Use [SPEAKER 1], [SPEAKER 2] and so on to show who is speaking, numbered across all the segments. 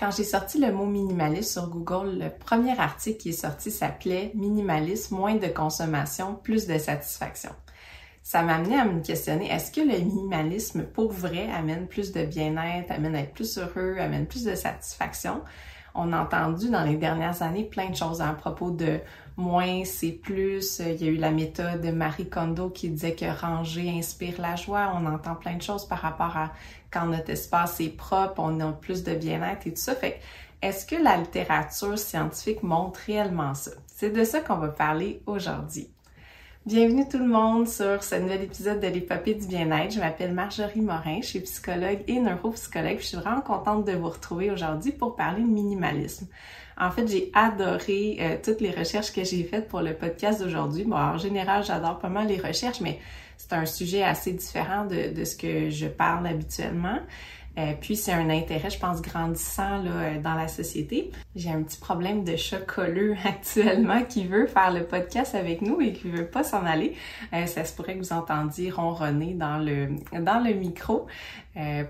[SPEAKER 1] Quand j'ai sorti le mot minimaliste sur Google, le premier article qui est sorti s'appelait Minimalisme, moins de consommation, plus de satisfaction. Ça m'a amené à me questionner, est-ce que le minimalisme pour vrai amène plus de bien-être, amène à être plus heureux, amène plus de satisfaction? On a entendu dans les dernières années plein de choses à propos de moins, c'est plus. Il y a eu la méthode de Marie Kondo qui disait que ranger inspire la joie. On entend plein de choses par rapport à quand notre espace est propre, on a plus de bien-être et tout ça. Fait est-ce que la littérature scientifique montre réellement ça? C'est de ça qu'on va parler aujourd'hui. Bienvenue tout le monde sur ce nouvel épisode de l'épopée du bien-être. Je m'appelle Marjorie Morin, je suis psychologue et neuropsychologue. Je suis vraiment contente de vous retrouver aujourd'hui pour parler de minimalisme. En fait, j'ai adoré euh, toutes les recherches que j'ai faites pour le podcast d'aujourd'hui. Bon, en général, j'adore pas mal les recherches, mais c'est un sujet assez différent de ce que je parle habituellement. Euh, puis c'est un intérêt, je pense, grandissant là, euh, dans la société. J'ai un petit problème de chat colleux actuellement qui veut faire le podcast avec nous et qui veut pas s'en aller. Euh, ça se pourrait que vous entendiez ronronner dans le dans le micro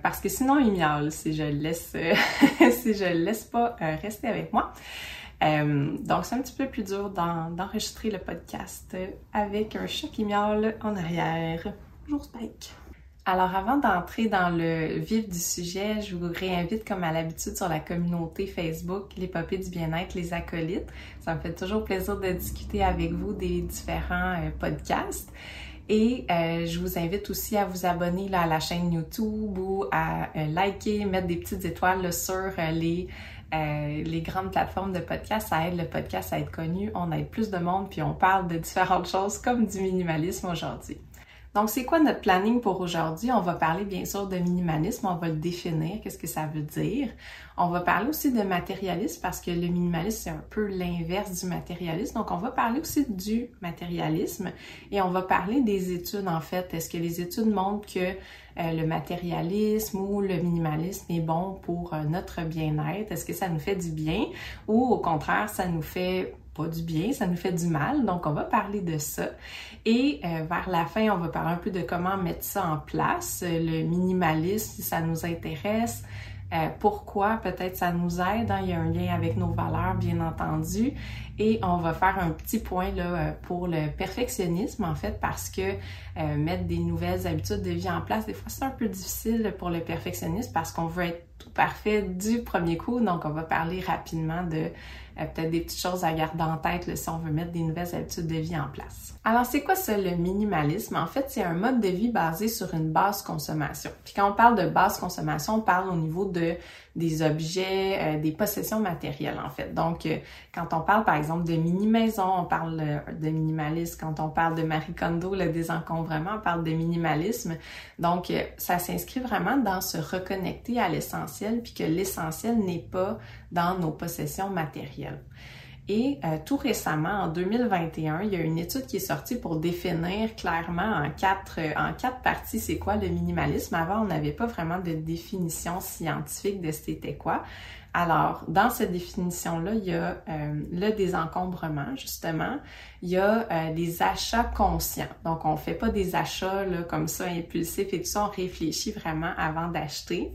[SPEAKER 1] parce que sinon il miaule si je le laisse si je laisse pas rester avec moi. donc, c'est un petit peu plus dur d'enregistrer le podcast avec un chat qui miaule en arrière. Bonjour Spike! Alors avant d'entrer dans le vif du sujet, je vous réinvite comme à l'habitude sur la communauté Facebook l'épopée du bien-être, les acolytes. Ça me fait toujours plaisir de discuter avec vous des différents euh, podcasts. Et euh, je vous invite aussi à vous abonner à la chaîne YouTube ou à euh, liker, mettre des petites étoiles sur les, les grandes plateformes de podcast. Ça aide le podcast à être connu, on aide plus de monde, puis on parle de différentes choses comme du minimalisme aujourd'hui. Donc, c'est quoi notre planning pour aujourd'hui? On va parler bien sûr de minimalisme, on va le définir, qu'est-ce que ça veut dire? On va parler aussi de matérialisme parce que le minimalisme, c'est un peu l'inverse du matérialisme. Donc, on va parler aussi du matérialisme et on va parler des études en fait. Est-ce que les études montrent que euh, le matérialisme ou le minimalisme est bon pour euh, notre bien-être? Est-ce que ça nous fait du bien ou au contraire, ça nous fait du bien, ça nous fait du mal. Donc, on va parler de ça. Et euh, vers la fin, on va parler un peu de comment mettre ça en place, le minimalisme, si ça nous intéresse. Euh, pourquoi peut-être ça nous aide, hein. il y a un lien avec nos valeurs bien entendu et on va faire un petit point là euh, pour le perfectionnisme en fait parce que mettre des nouvelles habitudes de vie en place des fois c'est un peu difficile pour le perfectionnisme parce qu'on veut être tout parfait du premier coup donc on va parler rapidement de euh, peut-être des petites choses à garder en tête si on veut mettre des nouvelles habitudes de vie en place. Alors, c'est quoi ça, le minimalisme? En fait, c'est un mode de vie basé sur une basse consommation. Puis quand on parle de basse consommation, on parle au niveau de des objets, euh, des possessions matérielles, en fait. Donc, euh, quand on parle, par exemple, de mini-maison, on parle de minimalisme. Quand on parle de Marie Kondo, le désencombrement, on parle de minimalisme. Donc, ça s'inscrit vraiment dans se reconnecter à l'essentiel, puis que l'essentiel n'est pas dans nos possessions matérielles. Et euh, tout récemment, en 2021, il y a une étude qui est sortie pour définir clairement en quatre, euh, en quatre parties c'est quoi le minimalisme. Avant, on n'avait pas vraiment de définition scientifique de c'était quoi. Alors, dans cette définition-là, il y a euh, le désencombrement, justement. Il y a des achats conscients. Donc, on fait pas des achats là, comme ça impulsifs et tout ça. On réfléchit vraiment avant d'acheter.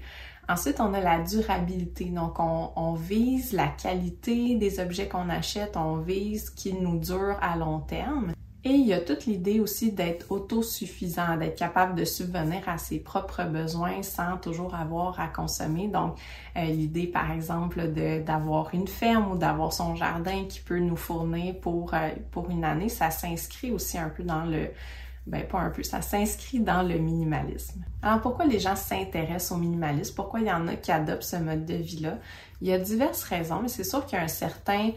[SPEAKER 1] Ensuite, on a la durabilité. Donc, on, vise la qualité des objets qu'on achète, on vise qu'ils nous durent à long terme. Et il y a toute l'idée aussi d'être autosuffisant, d'être capable de subvenir à ses propres besoins sans toujours avoir à consommer. Donc, euh, l'idée, par exemple, d'avoir une ferme ou d'avoir son jardin qui peut nous fournir pour, euh, pour une année, ça s'inscrit aussi un peu dans le, ben pas un peu, ça s'inscrit dans le minimalisme. Alors pourquoi les gens s'intéressent au minimalisme? Pourquoi il y en a qui adoptent ce mode de vie-là? Il y a diverses raisons, mais c'est sûr qu'il y a un certain,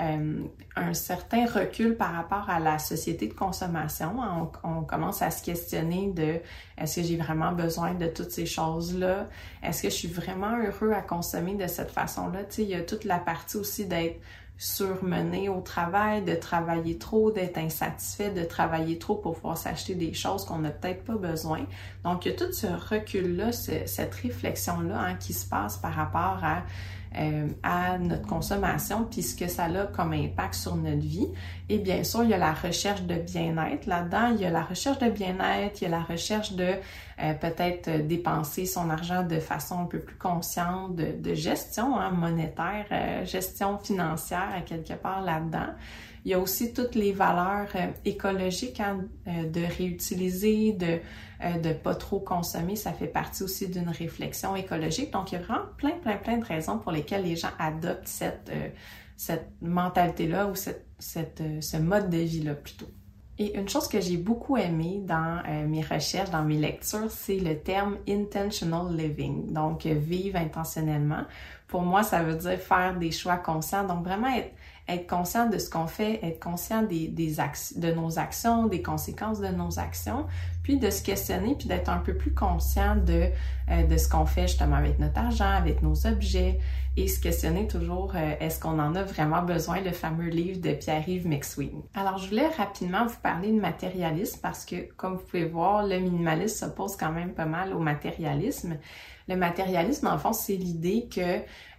[SPEAKER 1] euh, un certain recul par rapport à la société de consommation. On, on commence à se questionner de est-ce que j'ai vraiment besoin de toutes ces choses-là? Est-ce que je suis vraiment heureux à consommer de cette façon-là? Tu sais, il y a toute la partie aussi d'être surmener au travail, de travailler trop, d'être insatisfait, de travailler trop pour pouvoir s'acheter des choses qu'on n'a peut-être pas besoin. Donc, il y a tout ce recul-là, cette réflexion-là hein, qui se passe par rapport à euh, à notre consommation, puis ce que ça a comme impact sur notre vie. Et bien sûr, il y a la recherche de bien-être là-dedans. Il y a la recherche de bien-être, il y a la recherche de euh, peut-être dépenser son argent de façon un peu plus consciente, de, gestion hein, monétaire, euh, gestion financière quelque part là-dedans. Il y a aussi toutes les valeurs écologiques hein, de réutiliser, de euh, de pas trop consommer, ça fait partie aussi d'une réflexion écologique. Donc, il y a vraiment plein, plein, plein de raisons pour lesquelles les gens adoptent cette, euh, cette mentalité-là ou cette, cette, euh, ce mode de vie-là plutôt. Et une chose que j'ai beaucoup aimé dans mes recherches, dans mes lectures, c'est le terme intentional living, donc vivre intentionnellement. Pour moi, ça veut dire faire des choix conscients, donc vraiment être être conscient de ce qu'on fait, être conscient des, des de nos actions, des conséquences de nos actions, puis de se questionner, puis d'être un peu plus conscient de, euh, de ce qu'on fait justement avec notre argent, avec nos objets, et se questionner toujours euh, est-ce qu'on en a vraiment besoin, le fameux livre de Pierre-Yves McSween. Alors, je voulais rapidement vous parler de matérialisme parce que, comme vous pouvez voir, le minimalisme s'oppose quand même pas mal au matérialisme. Le matérialisme, en fond, c'est l'idée que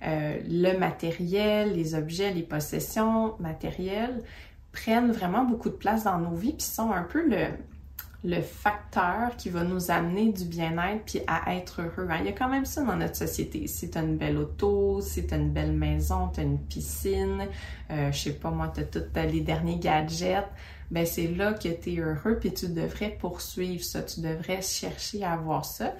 [SPEAKER 1] euh, le matériel, les objets, les possessions matérielles prennent vraiment beaucoup de place dans nos vies, puis sont un peu le, le facteur qui va nous amener du bien-être puis à être heureux. Hein? Il y a quand même ça dans notre société. Si tu as une belle auto, si tu as une belle maison, tu as une piscine, euh, je sais pas moi, tu as tous les derniers gadgets, ben c'est là que tu es heureux puis tu devrais poursuivre ça, tu devrais chercher à avoir ça.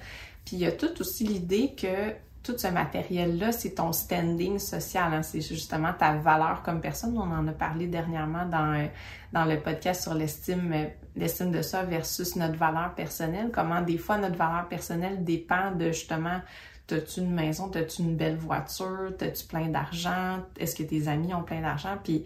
[SPEAKER 1] Puis il y a tout aussi l'idée que tout ce matériel-là, c'est ton standing social. Hein. C'est justement ta valeur comme personne. On en a parlé dernièrement dans, euh, dans le podcast sur l'estime, l'estime de soi versus notre valeur personnelle? Comment des fois notre valeur personnelle dépend de justement T'as-tu une maison? T'as-tu une belle voiture? T'as-tu plein d'argent? Est-ce que tes amis ont plein d'argent? Puis,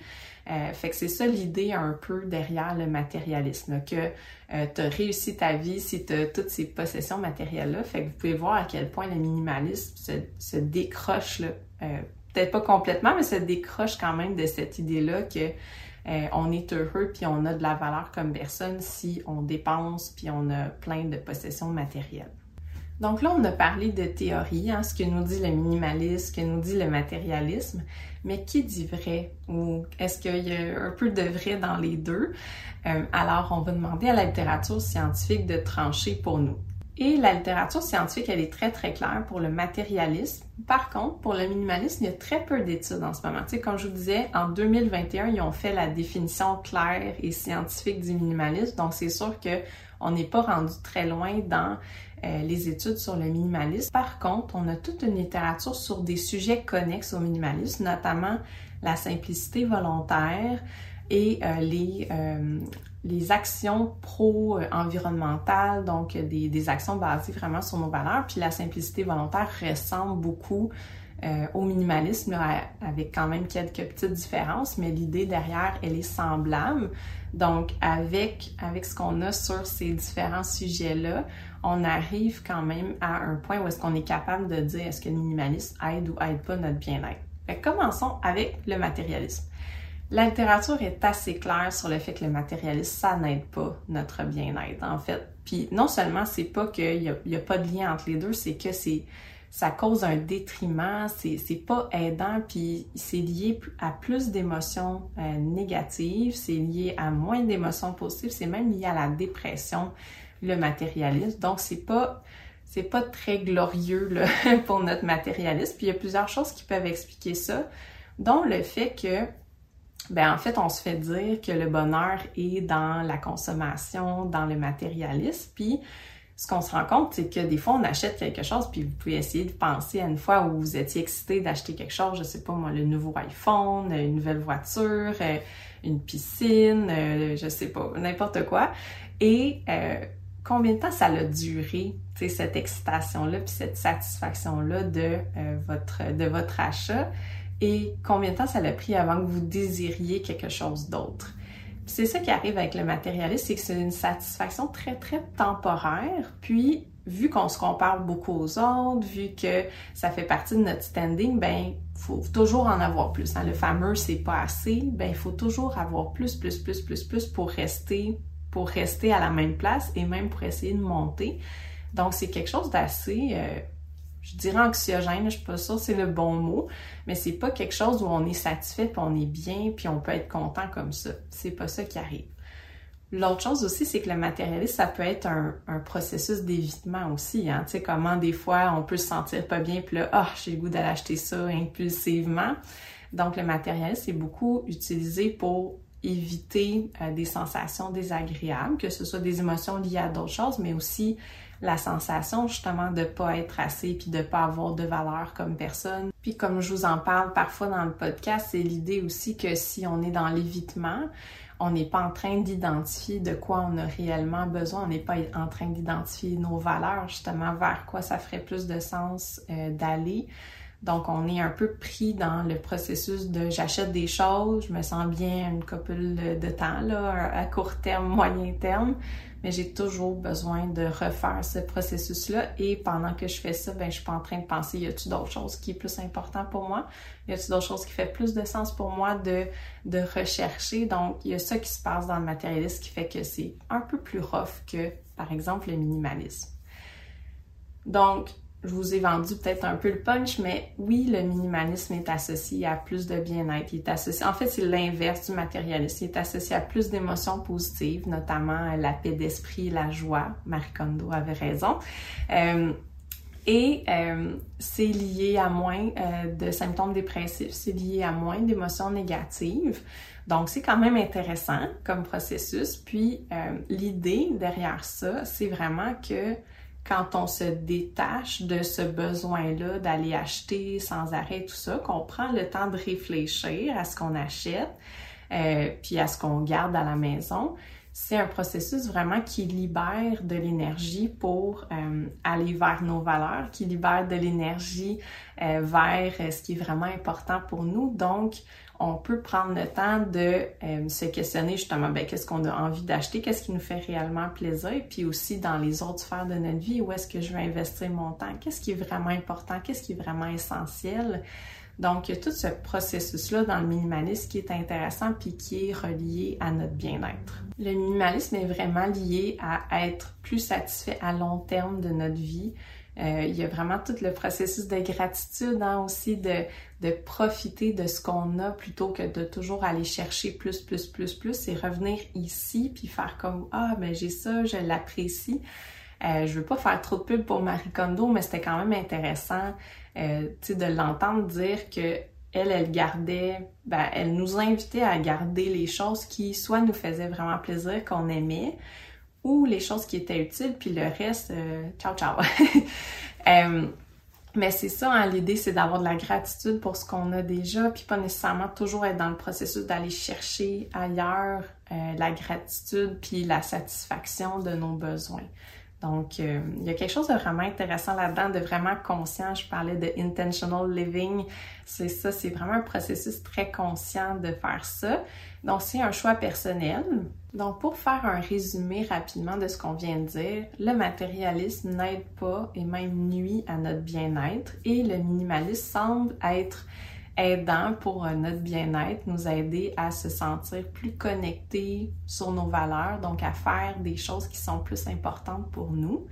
[SPEAKER 1] euh, fait que c'est ça l'idée un peu derrière le matérialisme, que euh, tu as réussi ta vie si tu as toutes ces possessions matérielles-là. Fait que vous pouvez voir à quel point le minimalisme se, se décroche, là, euh, peut-être pas complètement, mais se décroche quand même de cette idée-là que euh, on est heureux puis on a de la valeur comme personne si on dépense puis on a plein de possessions matérielles. Donc là, on a parlé de théorie, hein, ce que nous dit le minimalisme, ce que nous dit le matérialisme, mais qui dit vrai? Ou est-ce qu'il y a un peu de vrai dans les deux? Euh, alors, on va demander à la littérature scientifique de trancher pour nous. Et la littérature scientifique, elle est très très claire pour le matérialisme. Par contre, pour le minimalisme, il y a très peu d'études en ce moment. Tu sais, comme je vous disais, en 2021, ils ont fait la définition claire et scientifique du minimalisme. Donc, c'est sûr que on n'est pas rendu très loin dans euh, les études sur le minimalisme. Par contre, on a toute une littérature sur des sujets connexes au minimalisme, notamment la simplicité volontaire et euh, les, euh, les actions pro-environnementales, donc des, des, actions basées vraiment sur nos valeurs. Puis la simplicité volontaire ressemble beaucoup au minimalisme avec quand même quelques petites différences, mais l'idée derrière, elle est semblable. Donc, avec, avec ce qu'on a sur ces différents sujets-là, on arrive quand même à un point où est-ce qu'on est capable de dire est-ce que le minimalisme aide ou aide pas notre bien-être? commençons avec le matérialisme. La littérature est assez claire sur le fait que le matérialisme, ça n'aide pas notre bien-être, en fait. Puis non seulement c'est pas qu'il n'y a, pas de lien entre les deux, c'est que c'est ça cause un détriment, c'est pas aidant, puis c'est lié à plus d'émotions euh, négatives, c'est lié à moins d'émotions positives, c'est même lié à la dépression, le matérialisme. Donc, c'est pas c'est pas très glorieux là, pour notre matérialisme. Puis il y a plusieurs choses qui peuvent expliquer ça, dont le fait que, ben en fait, on se fait dire que le bonheur est dans la consommation, dans le matérialisme. Puis ce qu'on se rend compte, c'est que des fois, on achète quelque chose, puis vous pouvez essayer de penser à une fois où vous étiez excité d'acheter quelque chose, je sais pas moi, le nouveau iPhone, une nouvelle voiture, euh, une piscine, euh, je sais pas, n'importe quoi. Et euh, combien de temps ça a duré, cette excitation-là, puis cette satisfaction-là de, euh, votre, de votre achat, et combien de temps ça a pris avant que vous désiriez quelque chose d'autre? C'est ça qui arrive avec le matérialisme, c'est que c'est une satisfaction très, très temporaire, puis vu qu'on se compare beaucoup aux autres, vu que ça fait partie de notre standing, ben faut toujours en avoir plus. Hein. Le fameux c'est pas assez, ben il faut toujours avoir plus, plus, plus, plus, plus pour rester pour rester à la même place et même pour essayer de monter. Donc, c'est quelque chose d'assez euh, je dirais anxiogène, je suis pas sûre c'est le bon mot, mais c'est pas quelque chose où on est satisfait, puis on est bien, puis on peut être content comme ça. C'est pas ça qui arrive. L'autre chose aussi, c'est que le matérialisme, ça peut être un, processus d'évitement aussi. Hein? Tu sais, comment des fois on peut se sentir pas bien, puis là, ah, j'ai le goût d'aller acheter ça impulsivement. Donc, le matérialisme, c'est beaucoup utilisé pour éviter euh, des sensations désagréables, que ce soit des émotions liées à d'autres choses, mais aussi la sensation justement de pas être assez puis de pas avoir de valeur comme personne. Puis comme je vous en parle parfois dans le podcast, c'est l'idée aussi que si on est dans l'évitement, on n'est pas en train d'identifier de quoi on a réellement besoin, on n'est pas en train d'identifier nos valeurs, justement vers quoi ça ferait plus de sens euh, d'aller. Donc, on est un peu pris dans le processus de j'achète des choses, je me sens bien une couple de temps, là, à court terme, moyen terme, mais j'ai toujours besoin de refaire ce processus-là. Et pendant que je fais ça, ben, je suis pas en train de penser, y a-t-il d'autres choses qui est plus important pour moi? Y a-t-il d'autres choses qui fait plus de sens pour moi de, de rechercher? Donc, il y a ça qui se passe dans le matérialisme qui fait que c'est un peu plus rough que, par exemple, le minimalisme. Donc, je vous ai vendu peut-être un peu le punch, mais oui, le minimalisme est associé à plus de bien-être. Il est associé, en fait, c'est l'inverse du matérialisme. Il est associé à plus d'émotions positives, notamment la paix d'esprit, la joie. Marie Kondo avait raison. Euh, et euh, c'est lié à moins euh, de symptômes dépressifs, c'est lié à moins d'émotions négatives. Donc, c'est quand même intéressant comme processus. Puis, l'idée derrière ça, c'est vraiment que quand on se détache de ce besoin-là d'aller acheter sans arrêt tout ça, qu'on prend le temps de réfléchir à ce qu'on achète, euh, puis à ce qu'on garde à la maison, c'est un processus vraiment qui libère de l'énergie pour euh, aller vers nos valeurs, qui libère de l'énergie euh, vers ce qui est vraiment important pour nous. Donc, on peut prendre le temps de euh, se questionner justement, ben, qu'est-ce qu'on a envie d'acheter, qu'est-ce qui nous fait réellement plaisir, puis aussi dans les autres sphères de notre vie, où est-ce que je vais investir mon temps, qu'est-ce qui est vraiment important, qu'est-ce qui est vraiment essentiel. Donc, il y a tout ce processus-là dans le minimalisme qui est intéressant puis qui est relié à notre bien-être. Le minimalisme est vraiment lié à être plus satisfait à long terme de notre vie, euh, il y a vraiment tout le processus de gratitude hein, aussi, de, profiter de ce qu'on a plutôt que de toujours aller chercher plus, plus, plus, plus et revenir ici puis faire comme Ah, mais j'ai ça, je l'apprécie. Euh, je veux pas faire trop de pub pour Marie Kondo, mais c'était quand même intéressant euh, de l'entendre dire que elle, elle gardait, ben, elle nous invitait à garder les choses qui soit nous faisaient vraiment plaisir, qu'on aimait, ou les choses qui étaient utiles, puis le reste, euh, ciao ciao. Euh, mais c'est ça, hein, l'idée, c'est d'avoir de la gratitude pour ce qu'on a déjà, puis pas nécessairement toujours être dans le processus d'aller chercher ailleurs la gratitude puis la satisfaction de nos besoins. Donc, il y a quelque chose de vraiment intéressant là-dedans, de vraiment conscient. Je parlais de intentional living. C'est ça, c'est vraiment un processus très conscient de faire ça. Donc, c'est un choix personnel. Donc, pour faire un résumé rapidement de ce qu'on vient de dire, le matérialisme n'aide pas et même nuit à notre bien-être et le minimalisme semble être aidant pour notre bien-être, nous aider à se sentir plus connectés sur nos valeurs, donc à faire des choses qui sont plus importantes pour nous.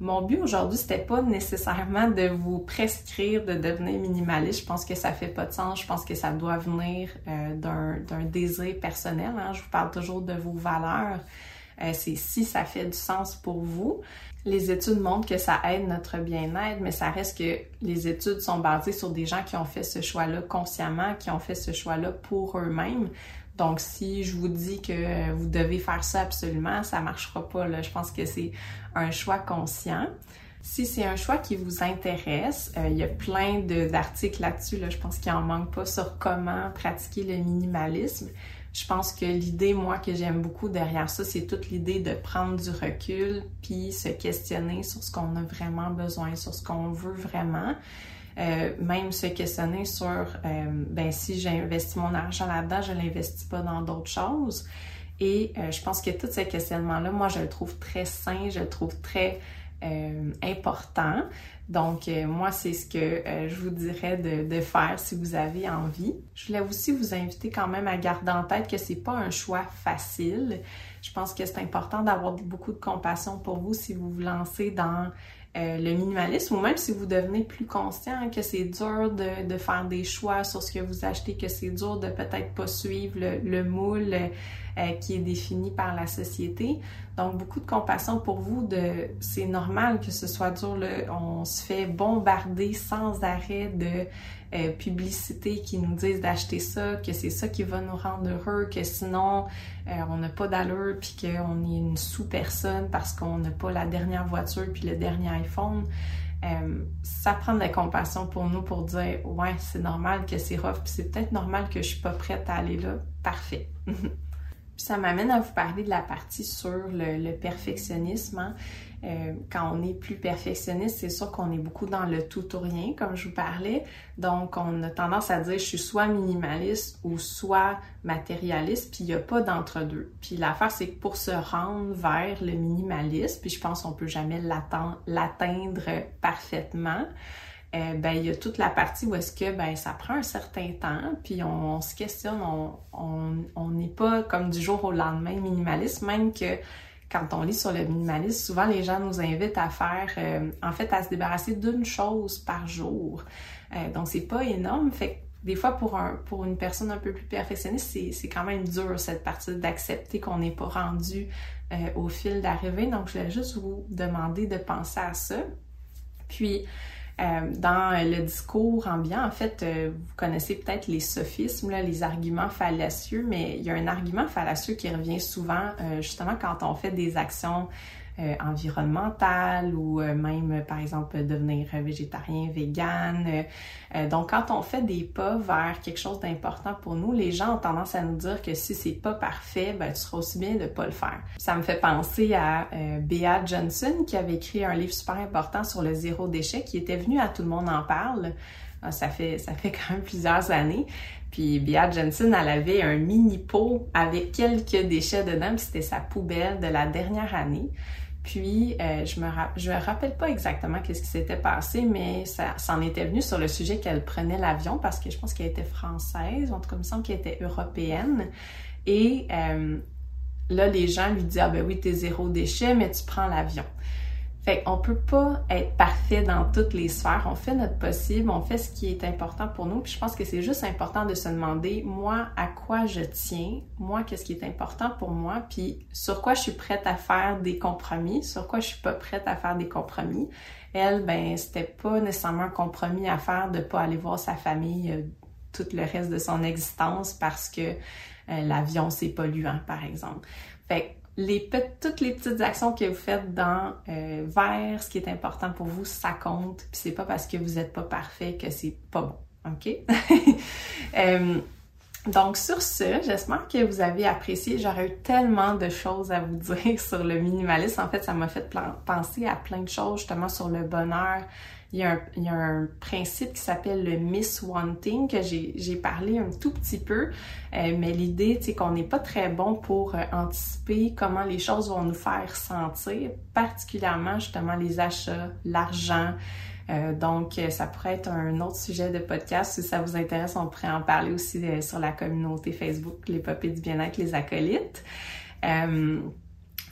[SPEAKER 1] Mon but aujourd'hui, c'était pas nécessairement de vous prescrire de devenir minimaliste. Je pense que ça fait pas de sens. Je pense que ça doit venir euh, d'un désir personnel. Hein. Je vous parle toujours de vos valeurs. Euh, c'est si ça fait du sens pour vous. Les études montrent que ça aide notre bien-être, mais ça reste que les études sont basées sur des gens qui ont fait ce choix-là consciemment, qui ont fait ce choix-là pour eux-mêmes. Donc, si je vous dis que vous devez faire ça absolument, ça marchera pas. Là. Je pense que c'est un choix conscient. Si c'est un choix qui vous intéresse, euh, il y a plein d'articles là-dessus. Là. Je pense qu'il en manque pas sur comment pratiquer le minimalisme. Je pense que l'idée, moi, que j'aime beaucoup derrière ça, c'est toute l'idée de prendre du recul puis se questionner sur ce qu'on a vraiment besoin, sur ce qu'on veut vraiment. Euh, même se questionner sur euh, ben si j'investis mon argent là-dedans, je l'investis pas dans d'autres choses. Et euh, je pense que tout ce questionnement-là, moi, je le trouve très sain, je le trouve très important. Donc, moi, c'est ce que je vous dirais de, de, faire si vous avez envie. Je voulais aussi vous inviter quand même à garder en tête que c'est pas un choix facile. Je pense que c'est important d'avoir beaucoup de compassion pour vous si vous vous lancez dans euh, le minimalisme, ou même si vous devenez plus conscient que c'est dur de, faire des choix sur ce que vous achetez, que c'est dur de peut-être pas suivre le, moule euh, qui est défini par la société. Donc, beaucoup de compassion pour vous. De, c'est normal que ce soit dur. on se fait bombarder sans arrêt de euh, publicité qui nous disent d'acheter ça, que c'est ça qui va nous rendre heureux, que sinon euh, on n'a pas d'allure, puis qu'on est une sous-personne parce qu'on n'a pas la dernière voiture puis le dernier iPhone. Euh, ça prend de la compassion pour nous pour dire ouais c'est normal que c'est rough puis c'est peut-être normal que je suis pas prête à aller là parfait ça m'amène à vous parler de la partie sur le, perfectionnisme. Hein. Euh, quand on est plus perfectionniste, c'est sûr qu'on est beaucoup dans le tout ou rien, comme je vous parlais. Donc, on a tendance à dire je suis soit minimaliste ou soit matérialiste, puis il n'y a pas d'entre-deux. Puis l'affaire, c'est que pour se rendre vers le minimalisme, puis je pense qu'on peut jamais l'atteindre parfaitement, euh, ben, il y a toute la partie où est-ce que ben, ça prend un certain temps, puis on, se questionne, on n'est pas comme du jour au lendemain minimaliste, même que quand on lit sur le minimalisme, souvent les gens nous invitent à faire, euh, en fait, à se débarrasser d'une chose par jour. Euh, donc, c'est pas énorme. Fait des fois, pour, un, pour une personne un peu plus perfectionniste, c'est quand même dur cette partie d'accepter qu'on n'est pas rendu au fil d'arrivée. Donc, je voulais juste vous demander de penser à ça. Puis, euh, dans le discours ambiant, en fait, euh, vous connaissez peut-être les sophismes, les arguments fallacieux, mais il y a un argument fallacieux qui revient souvent euh, justement quand on fait des actions euh, environnementale ou euh, même, par exemple, devenir végétarien, vegan. Euh, donc, quand on fait des pas vers quelque chose d'important pour nous, les gens ont tendance à nous dire que si c'est pas parfait, ben, tu seras aussi bien de pas le faire. Ça me fait penser à Bea Johnson qui avait écrit un livre super important sur le zéro déchet qui était venu à Tout le monde en parle. Ah, ça fait, ça fait quand même plusieurs années. Puis Bea Johnson, elle avait un mini pot avec quelques déchets dedans, c'était sa poubelle de la dernière année. Puis, euh, je me je me rappelle pas exactement qu'est-ce qui s'était passé, mais ça s'en était venu sur le sujet qu'elle prenait l'avion parce que je pense qu'elle était française, en tout cas, il me semble qu'elle était européenne. Et euh, là, les gens lui disaient, ah ben oui, t'es zéro déchet, mais tu prends l'avion. Fait qu'on peut pas être parfait dans toutes les sphères. On fait notre possible, on fait ce qui est important pour nous. Puis je pense que c'est juste important de se demander, moi, à quoi je tiens, moi, qu'est-ce qui est important pour moi, puis sur quoi je suis prête à faire des compromis, sur quoi je suis pas prête à faire des compromis. Elle, ben, c'était pas nécessairement un compromis à faire de pas aller voir sa famille euh, tout le reste de son existence parce que euh, l'avion c'est polluant, par exemple. Fait les toutes les petites actions que vous faites dans euh, vers ce qui est important pour vous, ça compte. Puis c'est pas parce que vous n'êtes pas parfait que c'est pas bon. OK? Euh, donc sur ce, j'espère que vous avez apprécié. J'aurais eu tellement de choses à vous dire sur le minimalisme. En fait, ça m'a fait penser à plein de choses justement sur le bonheur, il y, a un, principe qui s'appelle le miss wanting que j'ai parlé un tout petit peu, euh, mais l'idée, c'est qu'on n'est pas très bon pour euh, anticiper comment les choses vont nous faire sentir, particulièrement justement les achats, l'argent. Euh, donc, ça pourrait être un autre sujet de podcast. Si ça vous intéresse, on pourrait en parler aussi sur la communauté Facebook, les papiers du bien-être, les acolytes.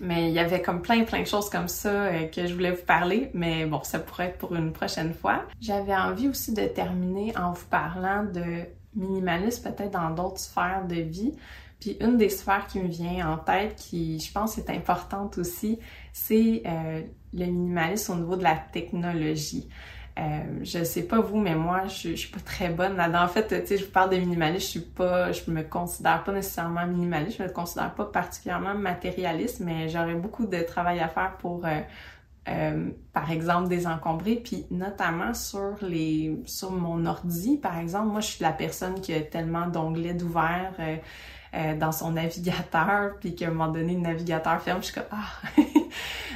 [SPEAKER 1] Mais il y avait comme plein, plein de choses comme ça euh, que je voulais vous parler, mais bon, ça pourrait être pour une prochaine fois. J'avais envie aussi de terminer en vous parlant de minimalisme peut-être dans d'autres sphères de vie. Puis une des sphères qui me vient en tête, qui je pense est importante aussi, c'est euh, le minimalisme au niveau de la technologie. Euh, je sais pas vous, mais moi, je, je suis pas très bonne. En fait, tu sais, je vous parle de minimalisme, je suis pas, je me considère pas nécessairement minimaliste, je me considère pas particulièrement matérialiste, mais j'aurais beaucoup de travail à faire pour, euh, euh, par exemple, désencombrer, puis notamment sur les, sur mon ordi, par exemple, moi, je suis la personne qui a tellement d'onglets d'ouvert. Euh, dans son navigateur, puis qu'à un moment donné, le navigateur ferme, je suis comme ah.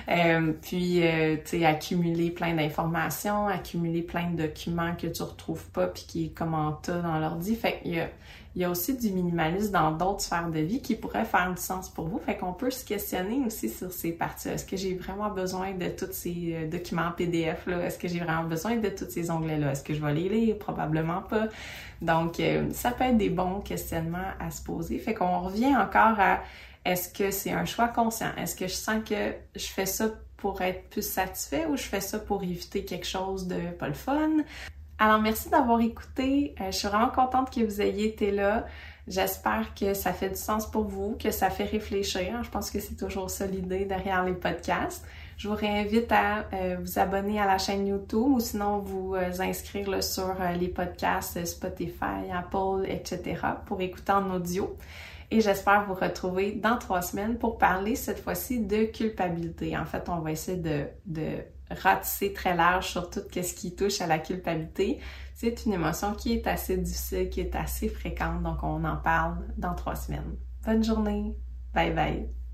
[SPEAKER 1] euh, puis euh, tu sais, accumuler plein d'informations, accumuler plein de documents que tu retrouves pas, puis qui est dans l'ordi. Fait qu'il y a il y a aussi du minimalisme dans d'autres sphères de vie qui pourrait faire du sens pour vous. Fait qu'on peut se questionner aussi sur ces parties. Est-ce que j'ai vraiment besoin de tous ces euh, documents PDF là? Est-ce que j'ai vraiment besoin de tous ces onglets-là? Est-ce que je vais les lire? Probablement pas. Donc, euh, ça peut être des bons questionnements à se poser. Fait qu'on revient encore à est-ce que c'est un choix conscient? Est-ce que je sens que je fais ça pour être plus satisfait ou je fais ça pour éviter quelque chose de pas le fun? Alors merci d'avoir écouté. Euh, je suis vraiment contente que vous ayez été là. J'espère que ça fait du sens pour vous, que ça fait réfléchir. Je pense que c'est toujours ça l'idée derrière les podcasts. Je vous réinvite à euh, vous abonner à la chaîne YouTube ou sinon vous euh, inscrire sur les podcasts Spotify, Apple, etc. pour écouter en audio et j'espère vous retrouver dans trois semaines pour parler cette fois-ci de culpabilité. En fait, on va essayer de, ratisser très large sur tout ce qui touche à la culpabilité. C'est une émotion qui est assez difficile, qui est assez fréquente, donc on en parle dans trois semaines. Bonne journée. Bye bye.